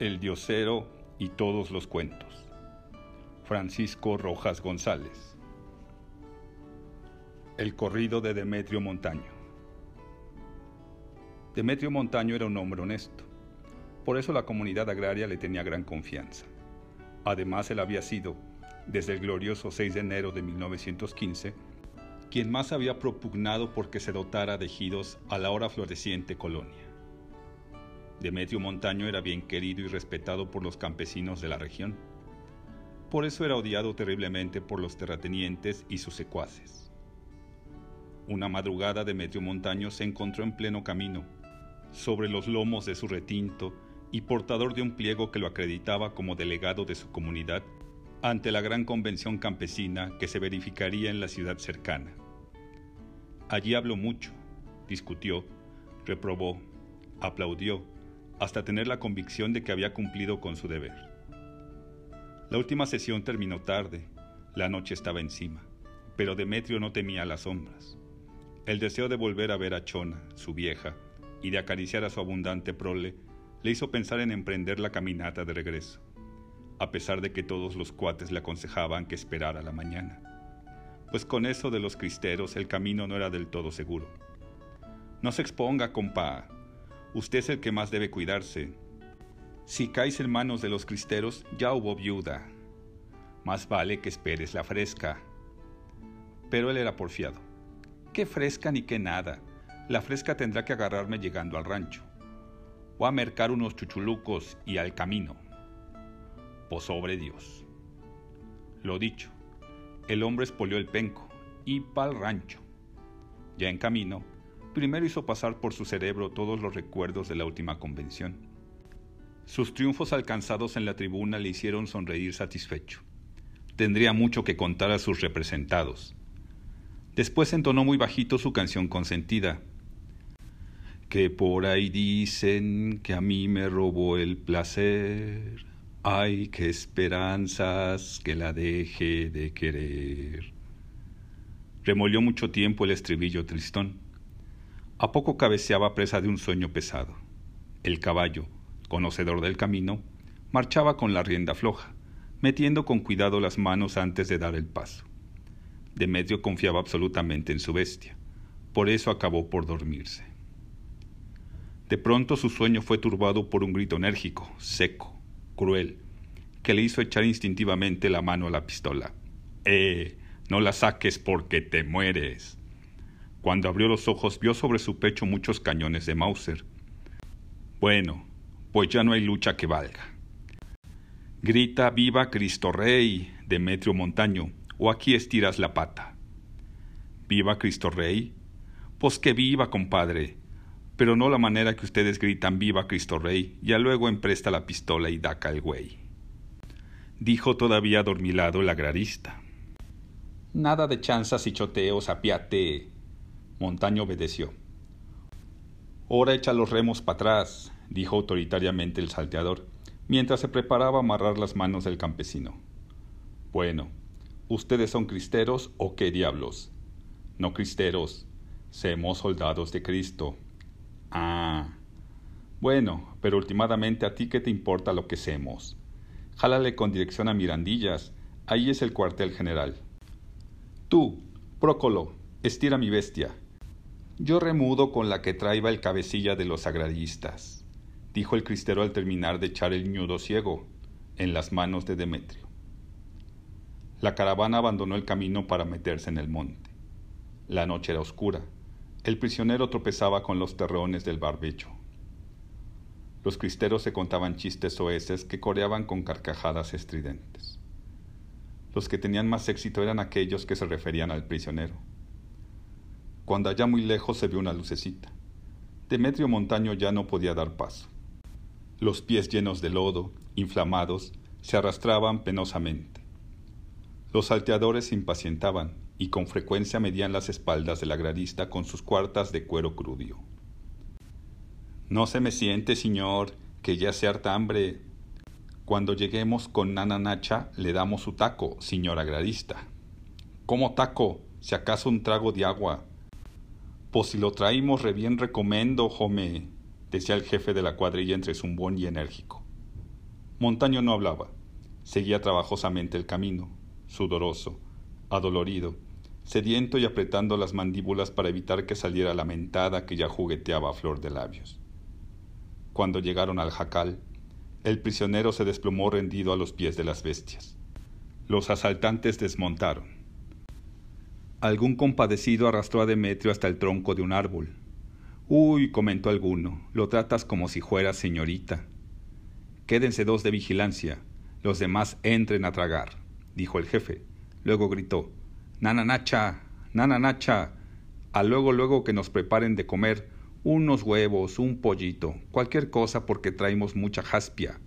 El Diosero y todos los cuentos. Francisco Rojas González. El corrido de Demetrio Montaño. Demetrio Montaño era un hombre honesto. Por eso la comunidad agraria le tenía gran confianza. Además, él había sido, desde el glorioso 6 de enero de 1915, quien más había propugnado porque se dotara de ejidos a la hora floreciente colonia. Demetrio Montaño era bien querido y respetado por los campesinos de la región. Por eso era odiado terriblemente por los terratenientes y sus secuaces. Una madrugada Demetrio Montaño se encontró en pleno camino, sobre los lomos de su retinto y portador de un pliego que lo acreditaba como delegado de su comunidad ante la gran convención campesina que se verificaría en la ciudad cercana. Allí habló mucho, discutió, reprobó, aplaudió, hasta tener la convicción de que había cumplido con su deber. La última sesión terminó tarde, la noche estaba encima, pero Demetrio no temía las sombras. El deseo de volver a ver a Chona, su vieja, y de acariciar a su abundante prole, le hizo pensar en emprender la caminata de regreso, a pesar de que todos los cuates le aconsejaban que esperara la mañana, pues con eso de los cristeros el camino no era del todo seguro. No se exponga, compa, usted es el que más debe cuidarse. Si caes en manos de los cristeros, ya hubo viuda. Más vale que esperes la fresca. Pero él era porfiado. ¿Qué fresca ni qué nada? La fresca tendrá que agarrarme llegando al rancho. O a mercar unos chuchulucos y al camino. Pues sobre Dios. Lo dicho, el hombre espolió el penco y pa'l rancho. Ya en camino, primero hizo pasar por su cerebro todos los recuerdos de la última convención. Sus triunfos alcanzados en la tribuna le hicieron sonreír satisfecho. Tendría mucho que contar a sus representados. Después entonó muy bajito su canción consentida. Que por ahí dicen que a mí me robó el placer. Ay, qué esperanzas que la deje de querer. Remolió mucho tiempo el estribillo tristón a poco cabeceaba presa de un sueño pesado. El caballo, conocedor del camino, marchaba con la rienda floja, metiendo con cuidado las manos antes de dar el paso. Demetrio confiaba absolutamente en su bestia, por eso acabó por dormirse. De pronto su sueño fue turbado por un grito enérgico, seco, cruel, que le hizo echar instintivamente la mano a la pistola. ¡Eh! No la saques porque te mueres. Cuando abrió los ojos vio sobre su pecho muchos cañones de Mauser. Bueno, pues ya no hay lucha que valga. Grita viva Cristo Rey, Demetrio Montaño, o aquí estiras la pata. ¿Viva Cristo Rey? Pues que viva, compadre, pero no la manera que ustedes gritan viva Cristo Rey, ya luego empresta la pistola y daca el güey. Dijo todavía adormilado el agrarista. Nada de chanzas y choteos, apiate. Montaño obedeció. Ahora echa los remos para atrás, dijo autoritariamente el salteador, mientras se preparaba a amarrar las manos del campesino. Bueno, ¿ustedes son cristeros o qué diablos? No cristeros, somos soldados de Cristo. Ah. Bueno, pero últimamente a ti qué te importa lo que semos. Jálale con dirección a Mirandillas, ahí es el cuartel general. Tú, Prócolo, estira mi bestia, yo remudo con la que traiba el cabecilla de los agraristas, dijo el cristero al terminar de echar el ñudo ciego en las manos de Demetrio. La caravana abandonó el camino para meterse en el monte. La noche era oscura. El prisionero tropezaba con los terrones del barbecho. Los cristeros se contaban chistes soeces que coreaban con carcajadas estridentes. Los que tenían más éxito eran aquellos que se referían al prisionero cuando allá muy lejos se vio una lucecita. Demetrio Montaño ya no podía dar paso. Los pies llenos de lodo, inflamados, se arrastraban penosamente. Los salteadores se impacientaban y con frecuencia medían las espaldas del agrarista con sus cuartas de cuero crudio. No se me siente, señor, que ya se harta hambre. Cuando lleguemos con Nana Nacha le damos su taco, señor agrarista. ¿Cómo taco? Si acaso un trago de agua, pues si lo traímos re bien recomendo, jome, decía el jefe de la cuadrilla entre zumbón y enérgico. Montaño no hablaba. Seguía trabajosamente el camino, sudoroso, adolorido, sediento y apretando las mandíbulas para evitar que saliera la mentada que ya jugueteaba a flor de labios. Cuando llegaron al jacal, el prisionero se desplomó rendido a los pies de las bestias. Los asaltantes desmontaron. Algún compadecido arrastró a Demetrio hasta el tronco de un árbol. Uy, comentó alguno, lo tratas como si fuera señorita. Quédense dos de vigilancia, los demás entren a tragar, dijo el jefe. Luego gritó, Nana Nacha, Nana Nacha, a luego luego que nos preparen de comer unos huevos, un pollito, cualquier cosa porque traemos mucha jaspia.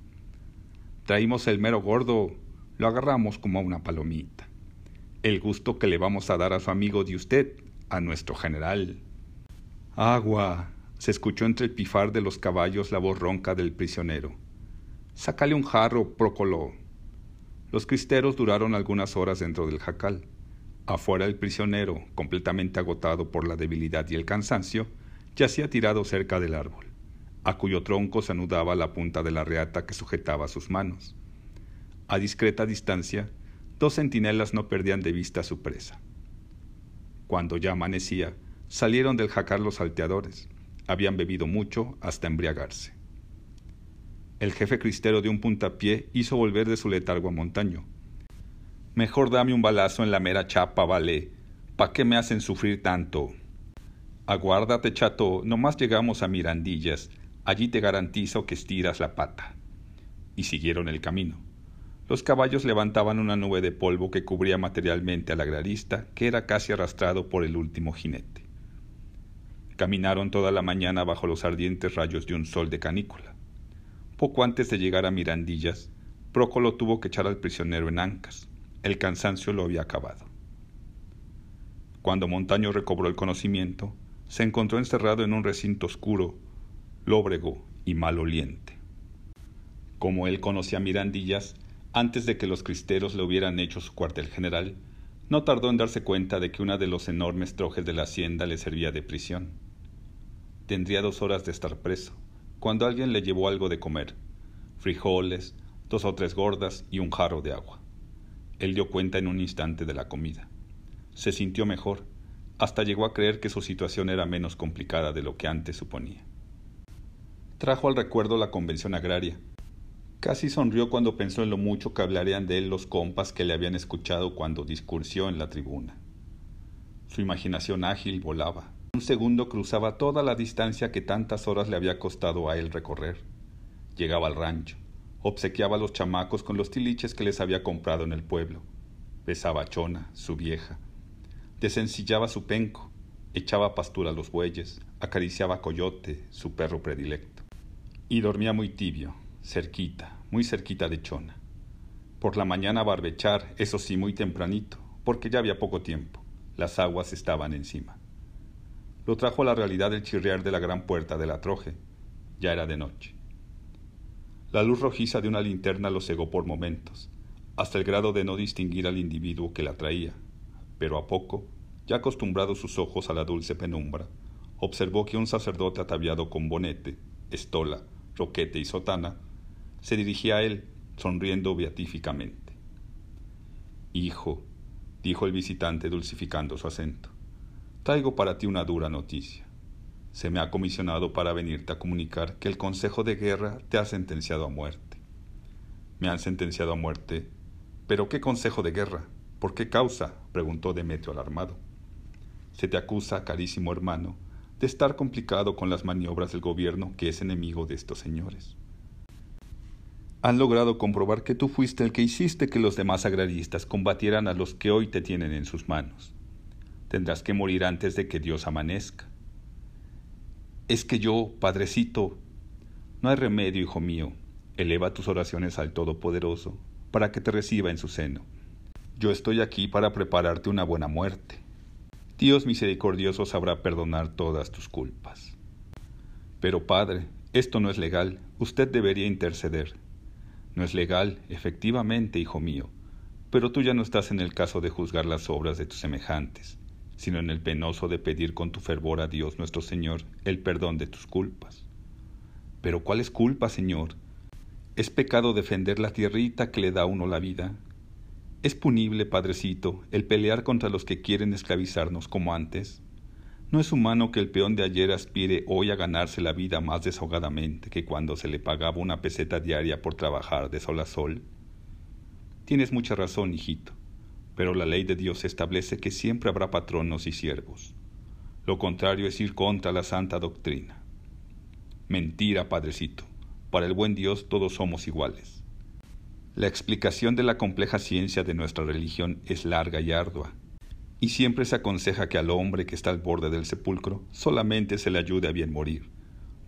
Traímos el mero gordo, lo agarramos como a una palomita. El gusto que le vamos a dar a su amigo de usted, a nuestro general. Agua, se escuchó entre el pifar de los caballos la voz ronca del prisionero. Sácale un jarro, Prócolo. Los cristeros duraron algunas horas dentro del jacal. Afuera el prisionero, completamente agotado por la debilidad y el cansancio, yacía tirado cerca del árbol, a cuyo tronco se anudaba la punta de la reata que sujetaba sus manos. A discreta distancia, dos centinelas no perdían de vista a su presa. Cuando ya amanecía, salieron del jacal los salteadores. Habían bebido mucho hasta embriagarse. El jefe cristero de un puntapié hizo volver de su letargo a Montaño. Mejor dame un balazo en la mera chapa, vale. ¿Pa qué me hacen sufrir tanto? Aguárdate, chato, nomás llegamos a Mirandillas. Allí te garantizo que estiras la pata. Y siguieron el camino. Los caballos levantaban una nube de polvo que cubría materialmente al agrarista, que era casi arrastrado por el último jinete. Caminaron toda la mañana bajo los ardientes rayos de un sol de canícula. Poco antes de llegar a Mirandillas, Prócolo tuvo que echar al prisionero en ancas. El cansancio lo había acabado. Cuando Montaño recobró el conocimiento, se encontró encerrado en un recinto oscuro, lóbrego y maloliente. Como él conocía Mirandillas, antes de que los cristeros le hubieran hecho su cuartel general, no tardó en darse cuenta de que una de los enormes trojes de la hacienda le servía de prisión. Tendría dos horas de estar preso cuando alguien le llevó algo de comer, frijoles, dos o tres gordas y un jarro de agua. Él dio cuenta en un instante de la comida. Se sintió mejor, hasta llegó a creer que su situación era menos complicada de lo que antes suponía. Trajo al recuerdo la convención agraria. Casi sonrió cuando pensó en lo mucho que hablarían de él los compas que le habían escuchado cuando discursió en la tribuna. Su imaginación ágil volaba. Un segundo cruzaba toda la distancia que tantas horas le había costado a él recorrer. Llegaba al rancho, obsequiaba a los chamacos con los tiliches que les había comprado en el pueblo. Besaba a Chona, su vieja. Desencillaba su penco, echaba pastura a los bueyes, acariciaba a Coyote, su perro predilecto. Y dormía muy tibio, cerquita, muy cerquita de Chona. Por la mañana barbechar, eso sí, muy tempranito, porque ya había poco tiempo. Las aguas estaban encima lo trajo a la realidad el chirriar de la gran puerta de la troje. Ya era de noche. La luz rojiza de una linterna lo cegó por momentos, hasta el grado de no distinguir al individuo que la traía, pero a poco, ya acostumbrados sus ojos a la dulce penumbra, observó que un sacerdote ataviado con bonete, estola, roquete y sotana, se dirigía a él, sonriendo beatíficamente. Hijo, dijo el visitante dulcificando su acento, Traigo para ti una dura noticia. Se me ha comisionado para venirte a comunicar que el Consejo de Guerra te ha sentenciado a muerte. Me han sentenciado a muerte. ¿Pero qué Consejo de Guerra? ¿Por qué causa? preguntó Demetrio alarmado. Se te acusa, carísimo hermano, de estar complicado con las maniobras del gobierno que es enemigo de estos señores. Han logrado comprobar que tú fuiste el que hiciste que los demás agraristas combatieran a los que hoy te tienen en sus manos tendrás que morir antes de que Dios amanezca. Es que yo, Padrecito, no hay remedio, hijo mío, eleva tus oraciones al Todopoderoso para que te reciba en su seno. Yo estoy aquí para prepararte una buena muerte. Dios misericordioso sabrá perdonar todas tus culpas. Pero Padre, esto no es legal, usted debería interceder. No es legal, efectivamente, hijo mío, pero tú ya no estás en el caso de juzgar las obras de tus semejantes sino en el penoso de pedir con tu fervor a Dios nuestro Señor el perdón de tus culpas. Pero ¿cuál es culpa, Señor? ¿Es pecado defender la tierrita que le da a uno la vida? ¿Es punible, Padrecito, el pelear contra los que quieren esclavizarnos como antes? ¿No es humano que el peón de ayer aspire hoy a ganarse la vida más desahogadamente que cuando se le pagaba una peseta diaria por trabajar de sol a sol? Tienes mucha razón, hijito, pero la ley de Dios establece que siempre habrá patronos y siervos. Lo contrario es ir contra la santa doctrina. Mentira, Padrecito. Para el buen Dios todos somos iguales. La explicación de la compleja ciencia de nuestra religión es larga y ardua, y siempre se aconseja que al hombre que está al borde del sepulcro solamente se le ayude a bien morir.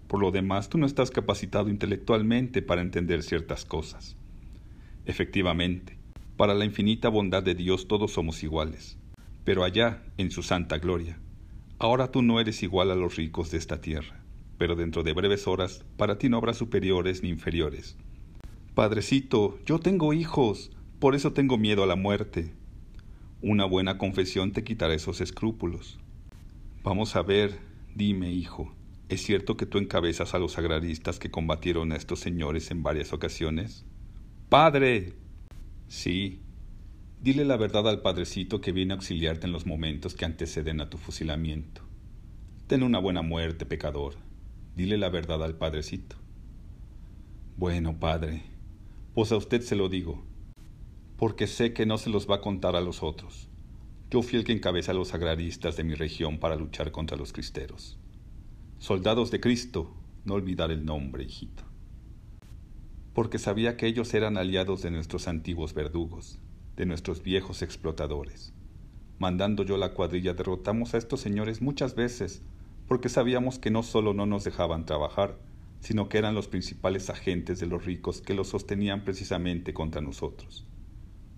Por lo demás, tú no estás capacitado intelectualmente para entender ciertas cosas. Efectivamente, para la infinita bondad de Dios todos somos iguales, pero allá, en su santa gloria, ahora tú no eres igual a los ricos de esta tierra pero dentro de breves horas para ti no habrá superiores ni inferiores. Padrecito, yo tengo hijos, por eso tengo miedo a la muerte. Una buena confesión te quitará esos escrúpulos. Vamos a ver, dime, hijo, ¿es cierto que tú encabezas a los agraristas que combatieron a estos señores en varias ocasiones? ¡Padre! Sí. Dile la verdad al padrecito que viene a auxiliarte en los momentos que anteceden a tu fusilamiento. Ten una buena muerte, pecador. Dile la verdad al padrecito. Bueno, padre, pues a usted se lo digo, porque sé que no se los va a contar a los otros. Yo fui el que encabeza a los agraristas de mi región para luchar contra los cristeros. Soldados de Cristo, no olvidar el nombre, hijito. Porque sabía que ellos eran aliados de nuestros antiguos verdugos, de nuestros viejos explotadores. Mandando yo la cuadrilla derrotamos a estos señores muchas veces porque sabíamos que no solo no nos dejaban trabajar, sino que eran los principales agentes de los ricos que los sostenían precisamente contra nosotros,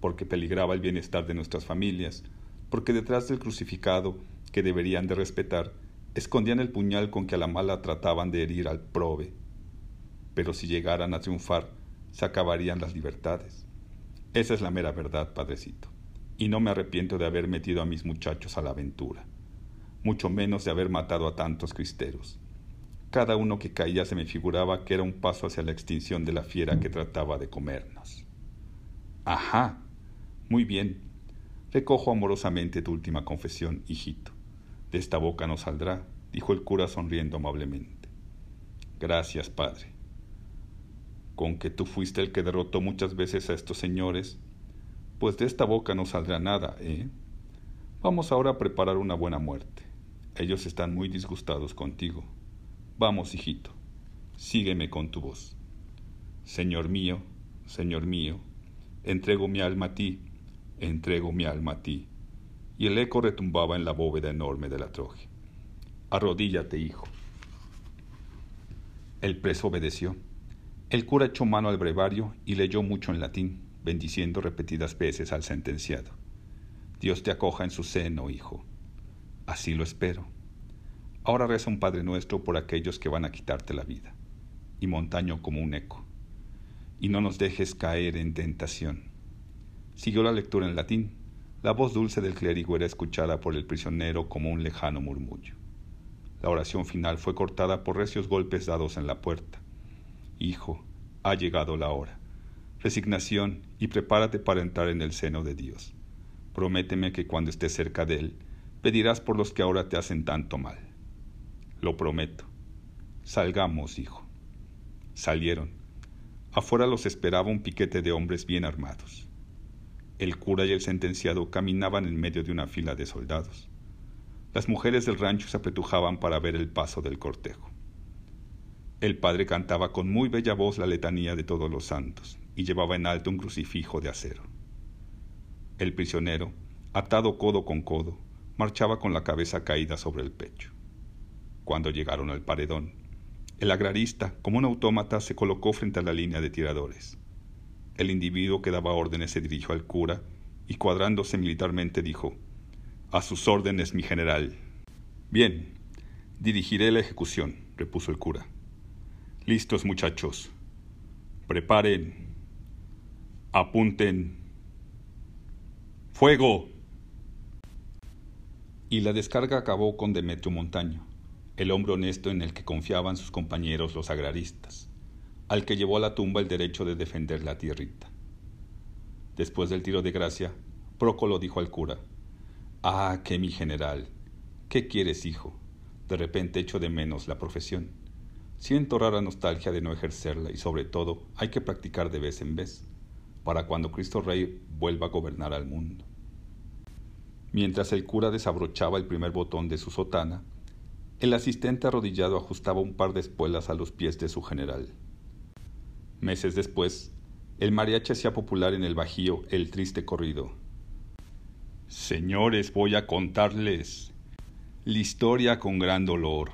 porque peligraba el bienestar de nuestras familias, porque detrás del crucificado, que deberían de respetar, escondían el puñal con que a la mala trataban de herir al prove. Pero si llegaran a triunfar, se acabarían las libertades. Esa es la mera verdad, padrecito, y no me arrepiento de haber metido a mis muchachos a la aventura mucho menos de haber matado a tantos cristeros. Cada uno que caía se me figuraba que era un paso hacia la extinción de la fiera que trataba de comernos. Ajá. Muy bien. Recojo amorosamente tu última confesión, hijito. De esta boca no saldrá, dijo el cura sonriendo amablemente. Gracias, padre. Con que tú fuiste el que derrotó muchas veces a estos señores, pues de esta boca no saldrá nada, ¿eh? Vamos ahora a preparar una buena muerte. Ellos están muy disgustados contigo. Vamos, hijito, sígueme con tu voz. Señor mío, Señor mío, entrego mi alma a ti, entrego mi alma a ti. Y el eco retumbaba en la bóveda enorme de la troje. Arrodíllate, hijo. El preso obedeció. El cura echó mano al brevario y leyó mucho en latín, bendiciendo repetidas veces al sentenciado. Dios te acoja en su seno, hijo. Así lo espero. Ahora reza un Padre Nuestro por aquellos que van a quitarte la vida. Y montaño como un eco. Y no nos dejes caer en tentación. Siguió la lectura en latín. La voz dulce del clérigo era escuchada por el prisionero como un lejano murmullo. La oración final fue cortada por recios golpes dados en la puerta. Hijo, ha llegado la hora. Resignación y prepárate para entrar en el seno de Dios. Prométeme que cuando estés cerca de Él, pedirás por los que ahora te hacen tanto mal. Lo prometo. Salgamos, hijo. Salieron. Afuera los esperaba un piquete de hombres bien armados. El cura y el sentenciado caminaban en medio de una fila de soldados. Las mujeres del rancho se apretujaban para ver el paso del cortejo. El padre cantaba con muy bella voz la letanía de todos los santos y llevaba en alto un crucifijo de acero. El prisionero, atado codo con codo, marchaba con la cabeza caída sobre el pecho. Cuando llegaron al paredón, el agrarista, como un autómata, se colocó frente a la línea de tiradores. El individuo que daba órdenes se dirigió al cura y cuadrándose militarmente dijo, A sus órdenes, mi general. Bien, dirigiré la ejecución, repuso el cura. Listos, muchachos. Preparen. Apunten. ¡Fuego! Y la descarga acabó con Demetrio Montaño, el hombre honesto en el que confiaban sus compañeros los agraristas. Al que llevó a la tumba el derecho de defender la tierrita. Después del tiro de gracia, Prócolo dijo al cura, Ah, que mi general, ¿qué quieres, hijo? De repente echo de menos la profesión. Siento rara nostalgia de no ejercerla y sobre todo hay que practicar de vez en vez, para cuando Cristo Rey vuelva a gobernar al mundo. Mientras el cura desabrochaba el primer botón de su sotana, el asistente arrodillado ajustaba un par de espuelas a los pies de su general. Meses después, el mariachi hacía popular en el Bajío el triste corrido. Señores, voy a contarles la historia con gran dolor.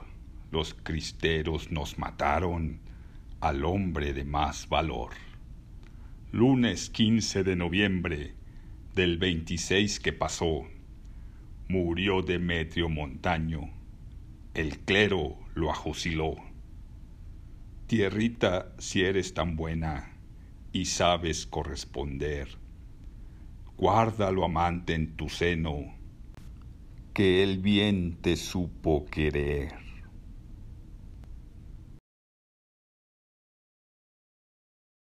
Los cristeros nos mataron al hombre de más valor. Lunes 15 de noviembre del 26 que pasó, murió Demetrio Montaño. El clero lo ajusiló. Tierrita, si eres tan buena y sabes corresponder, guárdalo amante en tu seno, que el bien te supo querer.